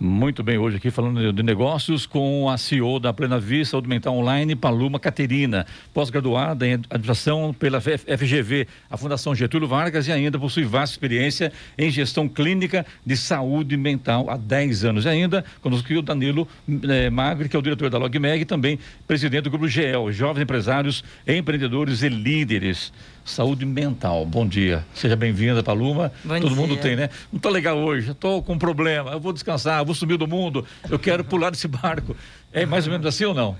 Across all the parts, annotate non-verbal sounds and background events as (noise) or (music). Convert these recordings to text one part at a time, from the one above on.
Muito bem, hoje aqui falando de negócios com a CEO da Plena Vista Saúde Mental Online, Paluma Caterina, pós-graduada em administração pela FGV, a Fundação Getúlio Vargas e ainda possui vasta experiência em gestão clínica de saúde mental há 10 anos. E ainda conosco o Danilo eh, Magri, que é o diretor da LogMeg e também presidente do Grupo GEL, Jovens Empresários, Empreendedores e Líderes. Saúde mental. Bom dia. Seja bem-vinda, Paluma. Bom Todo dia. mundo tem, né? Não tô legal hoje, estou com um problema, eu vou descansar, vou sumir do mundo, eu quero pular desse barco. É mais ou menos assim ou não?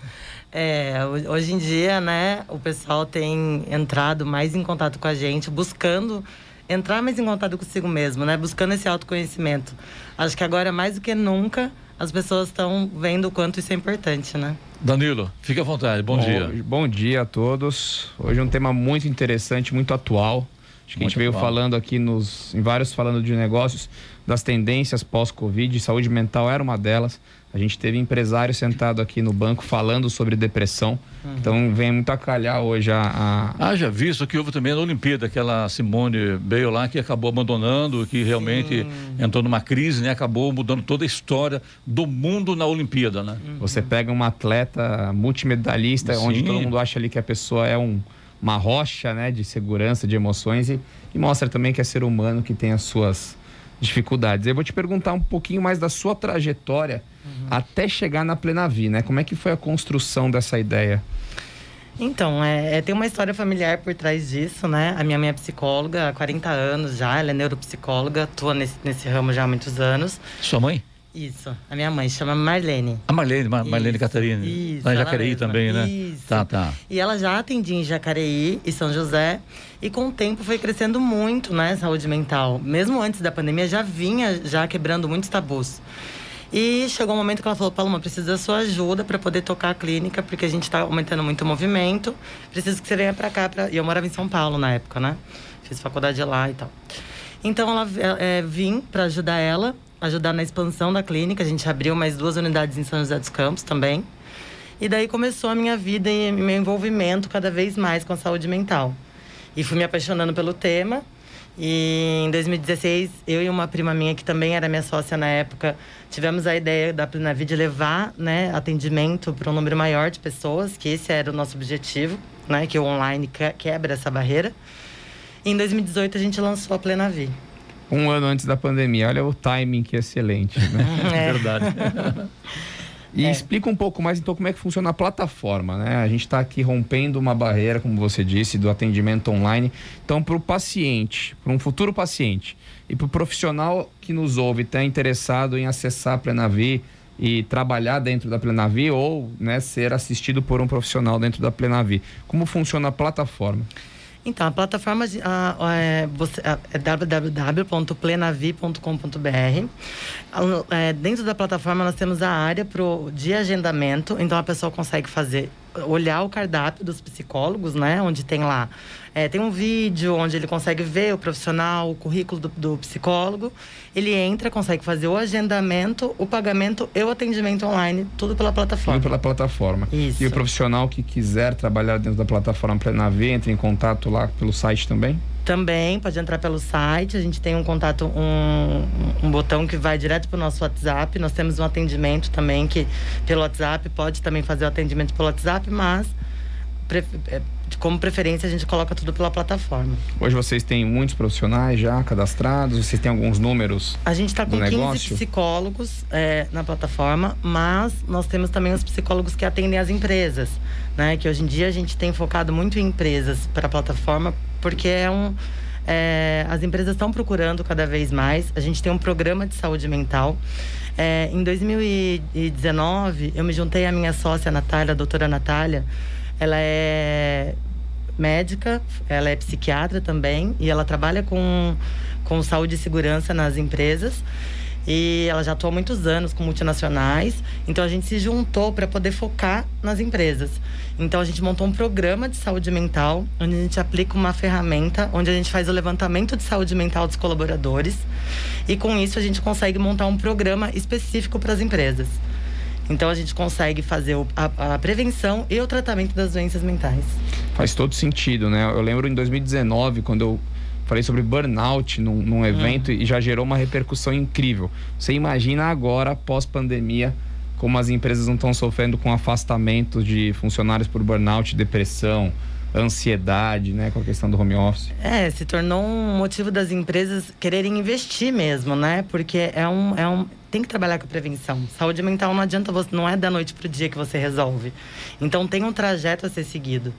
É, hoje em dia, né, o pessoal tem entrado mais em contato com a gente, buscando entrar mais em contato consigo mesmo, né? Buscando esse autoconhecimento. Acho que agora mais do que nunca as pessoas estão vendo o quanto isso é importante, né? Danilo, fique à vontade. Bom, bom dia. Bom dia a todos. Hoje é um tema muito interessante, muito atual. Acho que muito a gente veio atual. falando aqui nos, em vários falando de negócios, das tendências pós-Covid, saúde mental era uma delas. A gente teve empresário sentado aqui no banco falando sobre depressão. Uhum. Então vem muito a calhar hoje a, a. Haja visto que houve também na Olimpíada, aquela Simone Bale lá que acabou abandonando, que realmente Sim. entrou numa crise, né? Acabou mudando toda a história do mundo na Olimpíada, né? Uhum. Você pega uma atleta multimedalista, Sim. onde todo mundo acha ali que a pessoa é um, uma rocha, né? De segurança, de emoções e, e mostra também que é ser humano que tem as suas dificuldades. Eu vou te perguntar um pouquinho mais da sua trajetória uhum. até chegar na Plenavi, né? Como é que foi a construção dessa ideia? Então, é, é, tem uma história familiar por trás disso, né? A minha mãe é psicóloga há 40 anos já, ela é neuropsicóloga, atua nesse, nesse ramo já há muitos anos. Sua mãe? Isso, a minha mãe chama Marlene. A Marlene, Mar Marlene Catarina. Isso. Lá em Jacareí também, né? Isso. Tá, tá. E ela já atendia em Jacareí e São José. E com o tempo foi crescendo muito, né? Saúde mental. Mesmo antes da pandemia, já vinha já quebrando muitos tabus. E chegou um momento que ela falou: Paloma, preciso da sua ajuda para poder tocar a clínica, porque a gente está aumentando muito o movimento. Preciso que você venha para cá. Pra... E eu morava em São Paulo na época, né? Fiz faculdade lá e tal. Então ela é, vim para ajudar ela, ajudar na expansão da clínica. A gente abriu mais duas unidades em São José dos Campos também. E daí começou a minha vida e meu envolvimento cada vez mais com a saúde mental. E fui me apaixonando pelo tema. E em 2016, eu e uma prima minha, que também era minha sócia na época, tivemos a ideia da Plinavi de levar né, atendimento para um número maior de pessoas, que esse era o nosso objetivo, né, que o online quebra essa barreira. E em 2018, a gente lançou a Plenavi. Um ano antes da pandemia. Olha o timing que é excelente. Né? (laughs) É. Verdade. E é. explica um pouco mais, então, como é que funciona a plataforma, né? A gente está aqui rompendo uma barreira, como você disse, do atendimento online. Então, para o paciente, para um futuro paciente e para o profissional que nos ouve, está interessado em acessar a Plenavi e trabalhar dentro da Plenavi ou né, ser assistido por um profissional dentro da Plenavi, como funciona a plataforma? Então, a plataforma a, a, é, é www.plenavi.com.br. É, dentro da plataforma, nós temos a área pro, de agendamento. Então, a pessoa consegue fazer olhar o cardápio dos psicólogos, né? Onde tem lá. É, tem um vídeo onde ele consegue ver o profissional, o currículo do, do, psicólogo. Ele entra, consegue fazer o agendamento, o pagamento e o atendimento online, tudo pela plataforma. Tudo pela plataforma. Isso. E o profissional que quiser trabalhar dentro da plataforma Plenavi, entre em contato lá pelo site também? Também pode entrar pelo site. A gente tem um contato, um, um botão que vai direto para o nosso WhatsApp. Nós temos um atendimento também que pelo WhatsApp pode também fazer o atendimento pelo WhatsApp, mas é, como preferência a gente coloca tudo pela plataforma. Hoje vocês têm muitos profissionais já cadastrados? Vocês têm alguns números? A gente está com 15 negócio? psicólogos é, na plataforma, mas nós temos também os psicólogos que atendem as empresas, né? Que hoje em dia a gente tem focado muito em empresas para a plataforma porque é um. É, as empresas estão procurando cada vez mais. A gente tem um programa de saúde mental. É, em 2019, eu me juntei à minha sócia, Natália, a doutora Natália. Ela é médica, ela é psiquiatra também e ela trabalha com, com saúde e segurança nas empresas. E ela já atua há muitos anos com multinacionais. Então a gente se juntou para poder focar nas empresas. Então a gente montou um programa de saúde mental, onde a gente aplica uma ferramenta, onde a gente faz o levantamento de saúde mental dos colaboradores. E com isso a gente consegue montar um programa específico para as empresas. Então a gente consegue fazer a, a, prevenção e o tratamento das doenças mentais. Faz todo sentido, né? Eu lembro em 2019, quando eu falei sobre burnout num, num evento hum. e já gerou uma repercussão incrível. Você imagina agora, pós-pandemia, como as empresas não estão sofrendo com afastamento de funcionários por burnout, depressão, ansiedade, né, com a questão do home office. É, se tornou um motivo das empresas quererem investir mesmo, né? Porque é um, é um tem que trabalhar com prevenção. Saúde mental não adianta você, não é da noite pro dia que você resolve. Então tem um trajeto a ser seguido.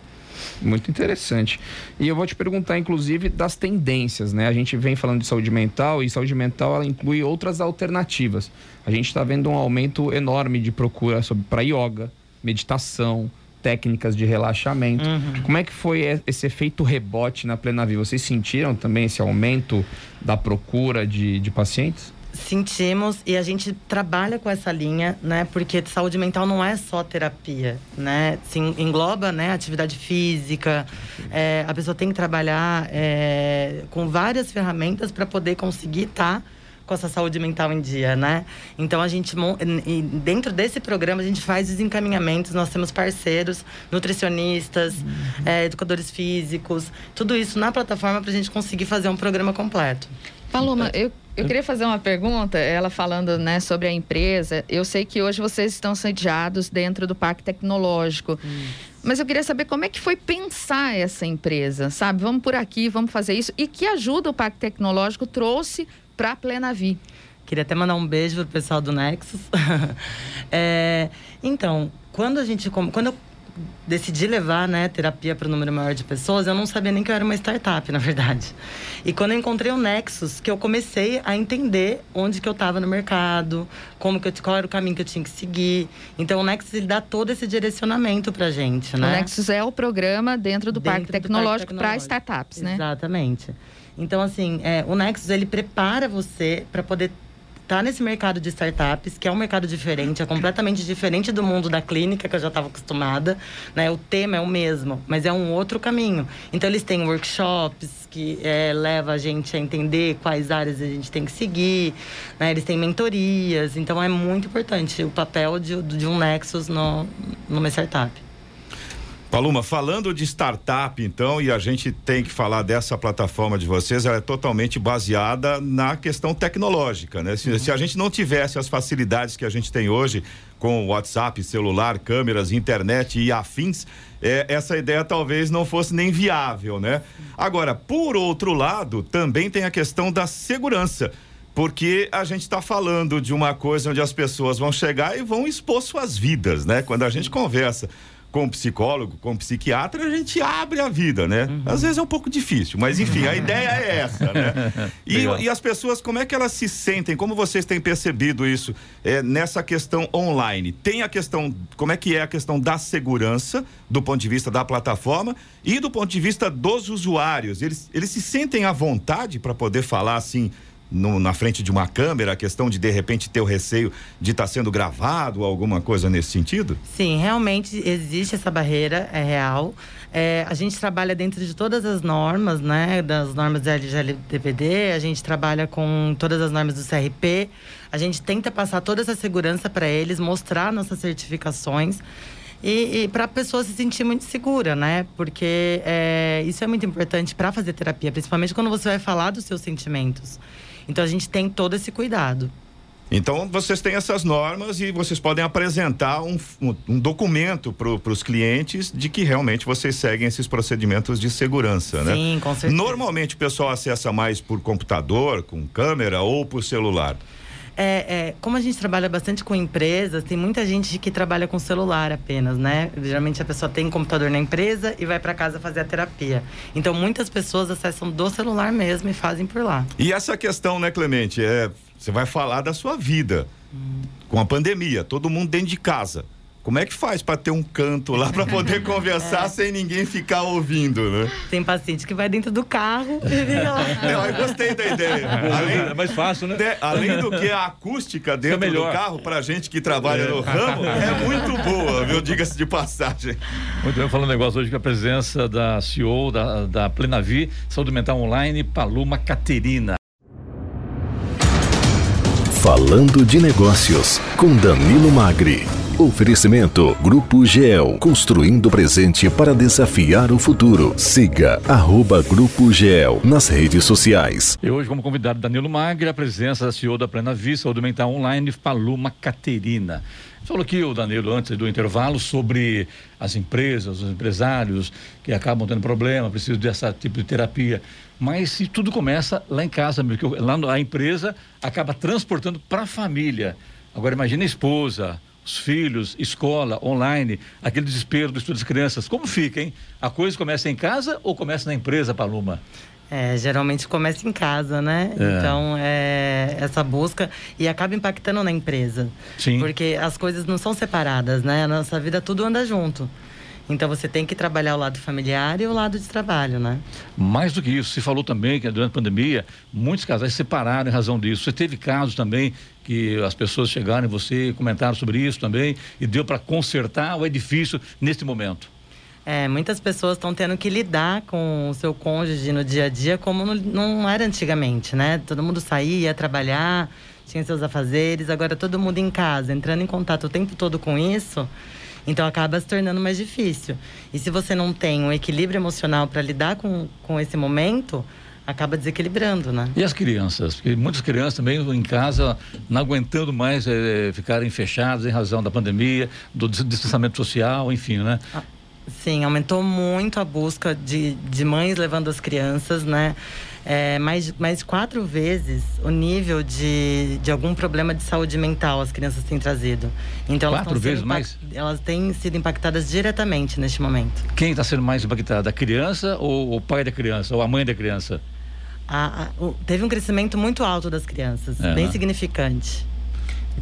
Muito interessante. E eu vou te perguntar, inclusive, das tendências, né? A gente vem falando de saúde mental e saúde mental ela inclui outras alternativas. A gente está vendo um aumento enorme de procura para yoga, meditação, técnicas de relaxamento. Uhum. Como é que foi esse efeito rebote na Plena Vida? Vocês sentiram também esse aumento da procura de, de pacientes? sentimos e a gente trabalha com essa linha, né? Porque saúde mental não é só terapia, né? Se engloba, né? Atividade física. É, a pessoa tem que trabalhar é, com várias ferramentas para poder conseguir estar tá com essa saúde mental em dia, né? Então a gente dentro desse programa a gente faz os encaminhamentos. Nós temos parceiros, nutricionistas, uhum. é, educadores físicos, tudo isso na plataforma para a gente conseguir fazer um programa completo. Paloma, eu eu queria fazer uma pergunta, ela falando né, sobre a empresa. Eu sei que hoje vocês estão sediados dentro do Parque Tecnológico. Hum. Mas eu queria saber como é que foi pensar essa empresa, sabe? Vamos por aqui, vamos fazer isso. E que ajuda o Parque Tecnológico trouxe para a Plenavi? Queria até mandar um beijo pro pessoal do Nexus. (laughs) é, então, quando a gente. Quando eu decidi levar né, terapia para o número maior de pessoas, eu não sabia nem que eu era uma startup, na verdade. E quando eu encontrei o Nexus, que eu comecei a entender onde que eu estava no mercado, como que eu, qual era o caminho que eu tinha que seguir. Então o Nexus ele dá todo esse direcionamento para gente, né? O Nexus é o programa dentro do dentro Parque Tecnológico para startups, né? Exatamente. Então assim, é, o Nexus ele prepara você para poder tá nesse mercado de startups, que é um mercado diferente, é completamente diferente do mundo da clínica, que eu já estava acostumada. Né? O tema é o mesmo, mas é um outro caminho. Então, eles têm workshops que é, leva a gente a entender quais áreas a gente tem que seguir. Né? Eles têm mentorias. Então, é muito importante o papel de, de um Nexus no, numa startup. Paloma, falando de startup, então, e a gente tem que falar dessa plataforma de vocês, ela é totalmente baseada na questão tecnológica, né? Se, uhum. se a gente não tivesse as facilidades que a gente tem hoje com WhatsApp, celular, câmeras, internet e afins, é, essa ideia talvez não fosse nem viável, né? Agora, por outro lado, também tem a questão da segurança porque a gente está falando de uma coisa onde as pessoas vão chegar e vão expor suas vidas, né? Quando a gente conversa com psicólogo, com psiquiatra, a gente abre a vida, né? Uhum. Às vezes é um pouco difícil, mas enfim, a (laughs) ideia é essa, né? E, e, as pessoas, como é que elas se sentem? Como vocês têm percebido isso é, nessa questão online? Tem a questão, como é que é a questão da segurança, do ponto de vista da plataforma e do ponto de vista dos usuários? Eles, eles se sentem à vontade para poder falar assim, no, na frente de uma câmera, a questão de de repente ter o receio de estar tá sendo gravado, alguma coisa nesse sentido? Sim, realmente existe essa barreira, é real. É, a gente trabalha dentro de todas as normas, né? Das normas da LGLDPD, a gente trabalha com todas as normas do CRP. A gente tenta passar toda essa segurança para eles, mostrar nossas certificações. E, e para a pessoa se sentir muito segura, né? Porque é, isso é muito importante para fazer terapia, principalmente quando você vai falar dos seus sentimentos. Então a gente tem todo esse cuidado. Então vocês têm essas normas e vocês podem apresentar um, um, um documento para os clientes de que realmente vocês seguem esses procedimentos de segurança, Sim, né? Sim, com certeza. Normalmente o pessoal acessa mais por computador, com câmera ou por celular. É, é, como a gente trabalha bastante com empresas, tem muita gente que trabalha com celular apenas, né? Geralmente a pessoa tem computador na empresa e vai para casa fazer a terapia. Então muitas pessoas acessam do celular mesmo e fazem por lá. E essa questão, né, Clemente? É, você vai falar da sua vida hum. com a pandemia, todo mundo dentro de casa. Como é que faz para ter um canto lá para poder (laughs) conversar é. sem ninguém ficar ouvindo, né? Tem paciente que vai dentro do carro (laughs) e fica lá. Não, eu gostei da ideia. Além, é mais fácil, né? De, além do que a acústica dentro é do carro, pra gente que trabalha é. no ramo, é (laughs) muito boa, viu? Diga-se de passagem. Muito bem, falando um negócio hoje com a presença da CEO da, da Plenavi, Saúde Mental Online, Paloma Caterina. Falando de negócios, com Danilo Magri. Oferecimento Grupo GEL, construindo o presente para desafiar o futuro. Siga arroba Grupo GEL nas redes sociais. E hoje, como convidado, Danilo Magre, a presença da CEO da Plena Vista, Saúde Mental Online, Paloma Caterina. Falou aqui o Danilo antes do intervalo sobre as empresas, os empresários que acabam tendo problema, precisam desse tipo de terapia. Mas se tudo começa lá em casa, porque lá a empresa acaba transportando para a família. Agora imagine a esposa, os filhos, escola, online, aquele desespero do estudo das crianças. Como fica, hein? A coisa começa em casa ou começa na empresa, Paloma? É, geralmente começa em casa, né? É. Então, é, essa busca e acaba impactando na empresa. Sim. Porque as coisas não são separadas, né? A nossa vida tudo anda junto. Então você tem que trabalhar o lado familiar e o lado de trabalho, né? Mais do que isso, se falou também que durante a pandemia muitos casais se separaram em razão disso. Você teve casos também que as pessoas chegaram em você, comentaram sobre isso também e deu para consertar ou é difícil neste momento? É, muitas pessoas estão tendo que lidar com o seu cônjuge no dia a dia como não, não era antigamente, né? Todo mundo saía, ia trabalhar, tinha seus afazeres, agora todo mundo em casa, entrando em contato o tempo todo com isso. Então acaba se tornando mais difícil. E se você não tem um equilíbrio emocional para lidar com, com esse momento, acaba desequilibrando, né? E as crianças? Porque muitas crianças também em casa não aguentando mais é, ficarem fechadas em razão da pandemia, do distanciamento social, enfim, né? Ah. Sim, aumentou muito a busca de, de mães levando as crianças, né? É, mais, mais quatro vezes o nível de, de algum problema de saúde mental as crianças têm trazido. Então, quatro vezes mais? Elas têm sido impactadas diretamente neste momento. Quem está sendo mais impactada? A criança ou o pai da criança? Ou a mãe da criança? A, a, o, teve um crescimento muito alto das crianças, é, bem significante.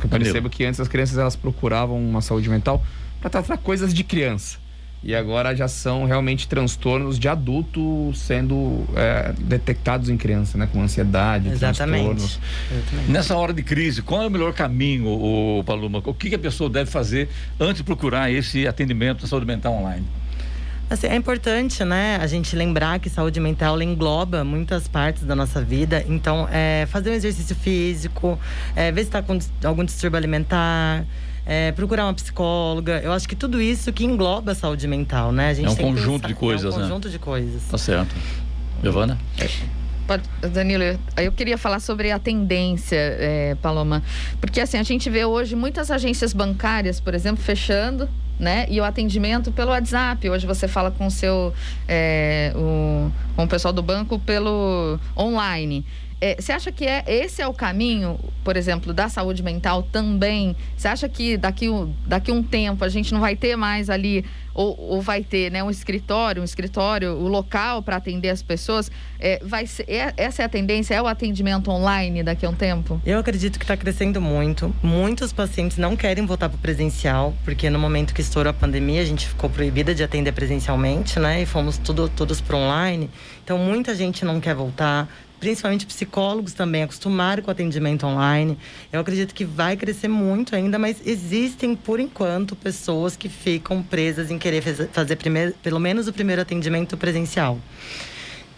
Eu percebo que antes as crianças elas procuravam uma saúde mental para tratar coisas de criança e agora já são realmente transtornos de adulto sendo é, detectados em criança, né? Com ansiedade, Exatamente. transtornos. Exatamente. Nessa hora de crise, qual é o melhor caminho, o Paloma? O que, que a pessoa deve fazer antes de procurar esse atendimento de saúde mental online? Assim, é importante, né, a gente lembrar que saúde mental engloba muitas partes da nossa vida. Então, é, fazer um exercício físico, é, ver se está com algum distúrbio alimentar, é, procurar uma psicóloga. Eu acho que tudo isso que engloba a saúde mental, né? A gente é um conjunto pensar, de coisas, é um né? conjunto de coisas. Tá certo. Giovana? É. Danilo, eu queria falar sobre a tendência, é, Paloma, porque assim a gente vê hoje muitas agências bancárias, por exemplo, fechando, né? E o atendimento pelo WhatsApp. Hoje você fala com o seu, é, o, com o pessoal do banco pelo online. É, você acha que é, esse é o caminho, por exemplo, da saúde mental também? Você acha que daqui, daqui um tempo a gente não vai ter mais ali, ou, ou vai ter né, um escritório, um escritório, o local para atender as pessoas? É, vai ser, é, essa é a tendência? É o atendimento online daqui a um tempo? Eu acredito que está crescendo muito. Muitos pacientes não querem voltar para o presencial, porque no momento que estourou a pandemia, a gente ficou proibida de atender presencialmente, né? E fomos tudo, todos para online. Então, muita gente não quer voltar principalmente psicólogos também acostumaram com o atendimento online. Eu acredito que vai crescer muito ainda, mas existem, por enquanto, pessoas que ficam presas em querer fazer primeiro, pelo menos o primeiro atendimento presencial.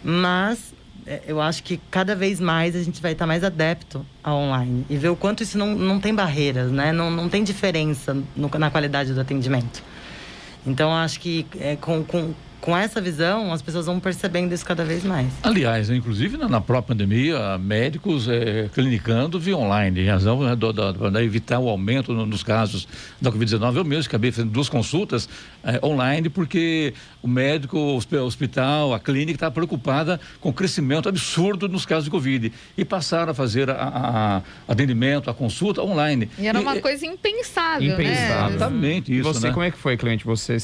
Mas é, eu acho que cada vez mais a gente vai estar mais adepto ao online e ver o quanto isso não, não tem barreiras, né? Não, não tem diferença no, na qualidade do atendimento. Então, acho que é, com, com com essa visão, as pessoas vão percebendo isso cada vez mais. Aliás, inclusive na, própria pandemia, médicos é, clinicando via online, em razão para evitar o aumento no, nos casos da Covid-19. Eu mesmo acabei fazendo duas consultas é, online, porque o médico, o hospital, a clínica estava preocupada com o crescimento absurdo nos casos de Covid. E passaram a fazer a, a, a atendimento, a consulta online. E era uma e, coisa impensável, impensável. né? Exatamente isso. Você, né? como é que foi, cliente? Você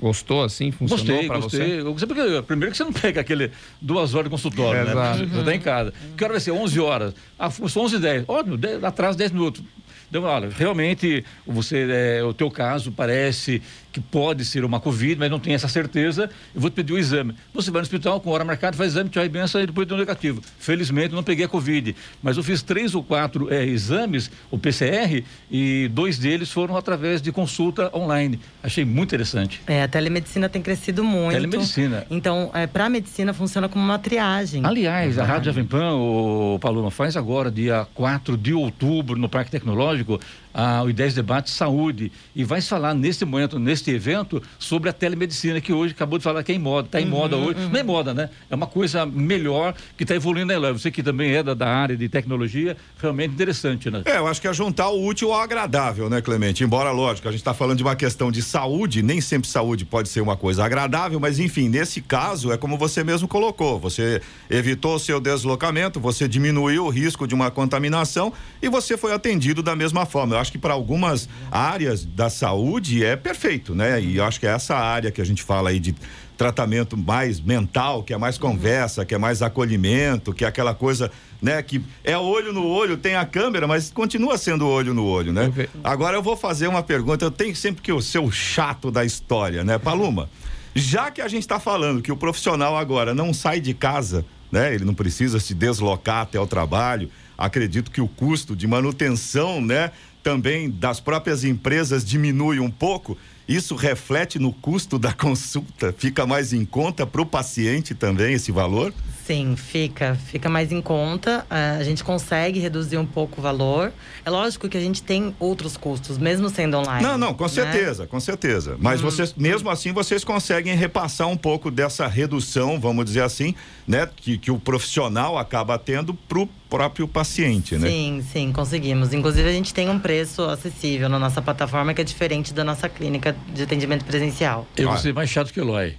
Gostou assim? Funcionou para você? Gostei, porque primeiro que você não pega aquele duas horas de consultório, é, né? Exato. Você está em casa. Que hora vai ser? 11 horas. Ah, são 11 e 10. Ótimo, atrás 10 minutos. Então, olha, realmente você, é, o teu caso parece que pode ser uma Covid, mas não tem essa certeza, eu vou te pedir o exame. Você vai no hospital com hora marcada, faz exame, tchau e benção, e depois deu negativo. Felizmente, não peguei a Covid, mas eu fiz três ou quatro é, exames, o PCR, e dois deles foram através de consulta online. Achei muito interessante. É, a telemedicina tem crescido muito. Telemedicina. Então, é, para a medicina, funciona como uma triagem. Aliás, a Rádio Jovem Pan, o Paloma, faz agora, dia 4 de outubro, no Parque Tecnológico, a, o Ideias Debate Saúde e vai falar nesse momento, neste evento, sobre a telemedicina, que hoje acabou de falar que é em moda, está em uhum, moda hoje. Uhum. Não é moda, né? É uma coisa melhor que está evoluindo aí, Você que também é da, da, área de tecnologia, realmente interessante, né? É, eu acho que é juntar o útil ao agradável, né, Clemente? Embora, lógico, a gente está falando de uma questão de saúde, nem sempre saúde pode ser uma coisa agradável, mas enfim, nesse caso, é como você mesmo colocou. Você evitou o seu deslocamento, você diminuiu o risco de uma contaminação e você foi atendido da mesma forma. Eu acho que para algumas áreas da saúde é perfeito, né? E eu acho que é essa área que a gente fala aí de tratamento mais mental, que é mais conversa, que é mais acolhimento, que é aquela coisa, né, que é olho no olho, tem a câmera, mas continua sendo olho no olho, né? Agora eu vou fazer uma pergunta, eu tenho sempre que o seu chato da história, né, Paluma? Já que a gente está falando que o profissional agora não sai de casa, né? Ele não precisa se deslocar até o trabalho. Acredito que o custo de manutenção, né, também das próprias empresas diminui um pouco. Isso reflete no custo da (laughs) consulta? Fica mais em conta para o paciente também esse valor? Sim, fica. Fica mais em conta. A gente consegue reduzir um pouco o valor. É lógico que a gente tem outros custos, mesmo sendo online. Não, não, com né? certeza, com certeza. Mas hum. vocês, mesmo assim, vocês conseguem repassar um pouco dessa redução, vamos dizer assim, né? Que, que o profissional acaba tendo para o próprio paciente, né? Sim, sim, conseguimos. Inclusive, a gente tem um preço acessível na nossa plataforma que é diferente da nossa clínica de atendimento presencial. Eu vou ser mais chato que o Eloy.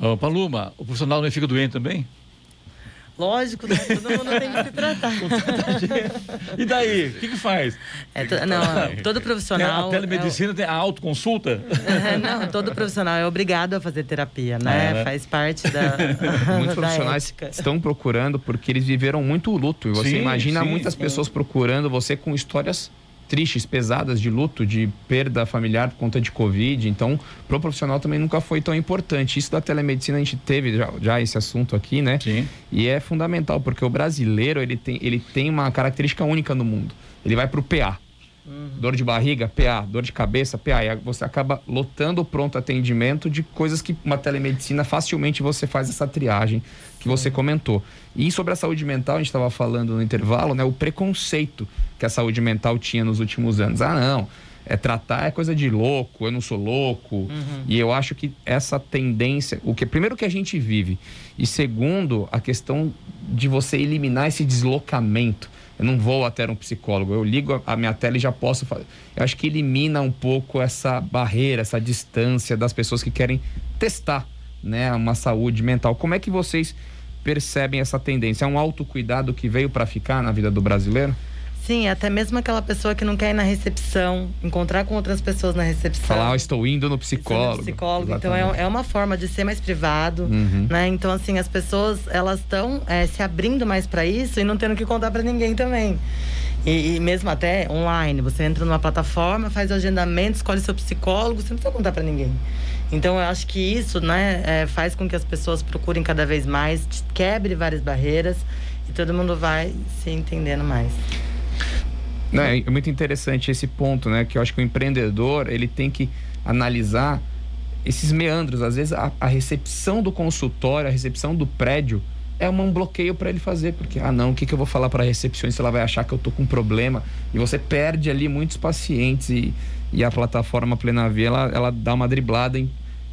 Uh, Paluma, o profissional não fica doente também? Lógico, né? todo mundo tem que se tratar. e daí? O que, que faz? É to, não, todo profissional. a telemedicina é, tem a autoconsulta? não, todo profissional é obrigado a fazer terapia, né? É, né? Faz parte da. (laughs) Muitos profissionais ética. estão procurando porque eles viveram muito luto. E você sim, imagina sim, muitas sim. pessoas procurando você com histórias tristes, pesadas de luto, de perda familiar por conta de Covid. Então, pro profissional também nunca foi tão importante. Isso da telemedicina a gente teve já, já esse assunto aqui, né? Sim. E é fundamental, porque o brasileiro, ele tem, ele tem uma característica única no mundo. Ele vai pro PA. Uhum. Dor de barriga, PA, dor de cabeça, PA. E você acaba lotando o pronto atendimento de coisas que uma telemedicina facilmente você faz essa triagem que você comentou. E sobre a saúde mental, a gente estava falando no intervalo, né? O preconceito que a saúde mental tinha nos últimos anos. Ah, não. É tratar é coisa de louco, eu não sou louco. Uhum. E eu acho que essa tendência, o que primeiro que a gente vive e segundo a questão de você eliminar esse deslocamento. Eu não vou até um psicólogo, eu ligo a minha tela e já posso fazer. Eu acho que elimina um pouco essa barreira, essa distância das pessoas que querem testar, né, uma saúde mental. Como é que vocês percebem essa tendência? É um autocuidado que veio para ficar na vida do brasileiro? Sim, até mesmo aquela pessoa que não quer ir na recepção, encontrar com outras pessoas na recepção. Falar, oh, estou indo no psicólogo. No psicólogo. Então é, é, uma forma de ser mais privado, uhum. né? Então assim as pessoas elas estão é, se abrindo mais para isso e não tendo que contar para ninguém também. E, e, mesmo até online, você entra numa plataforma, faz o agendamento, escolhe seu psicólogo, você não precisa contar para ninguém. Então eu acho que isso, né, é, faz com que as pessoas procurem cada vez mais, quebre várias barreiras e todo mundo vai se entendendo mais. Não, é muito interessante esse ponto, né? Que eu acho que o empreendedor ele tem que analisar esses meandros. Às vezes a, a recepção do consultório, a recepção do prédio é um bloqueio para ele fazer, porque ah não, o que, que eu vou falar para a recepcionista? Ela vai achar que eu tô com um problema e você perde ali muitos pacientes e, e a plataforma Plena Via ela, ela dá uma driblada em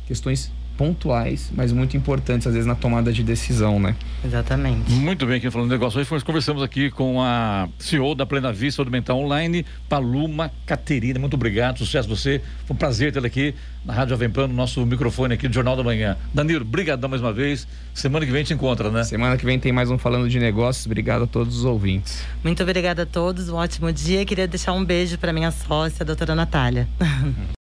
questões pontuais, mas muito importantes, às vezes, na tomada de decisão, né? Exatamente. Muito bem, aqui falando de negócio, hoje nós conversamos aqui com a CEO da Plena Vista Saúde Mental Online, Paluma Caterina. Muito obrigado, sucesso você. Foi um prazer tê-la aqui na Rádio Jovem Pan, no nosso microfone aqui do Jornal da Manhã. Danilo, brigadão mais uma vez. Semana que vem te encontra, né? Semana que vem tem mais um Falando de Negócios. Obrigado a todos os ouvintes. Muito obrigada a todos, um ótimo dia. Queria deixar um beijo para minha sócia, a doutora Natália. (laughs)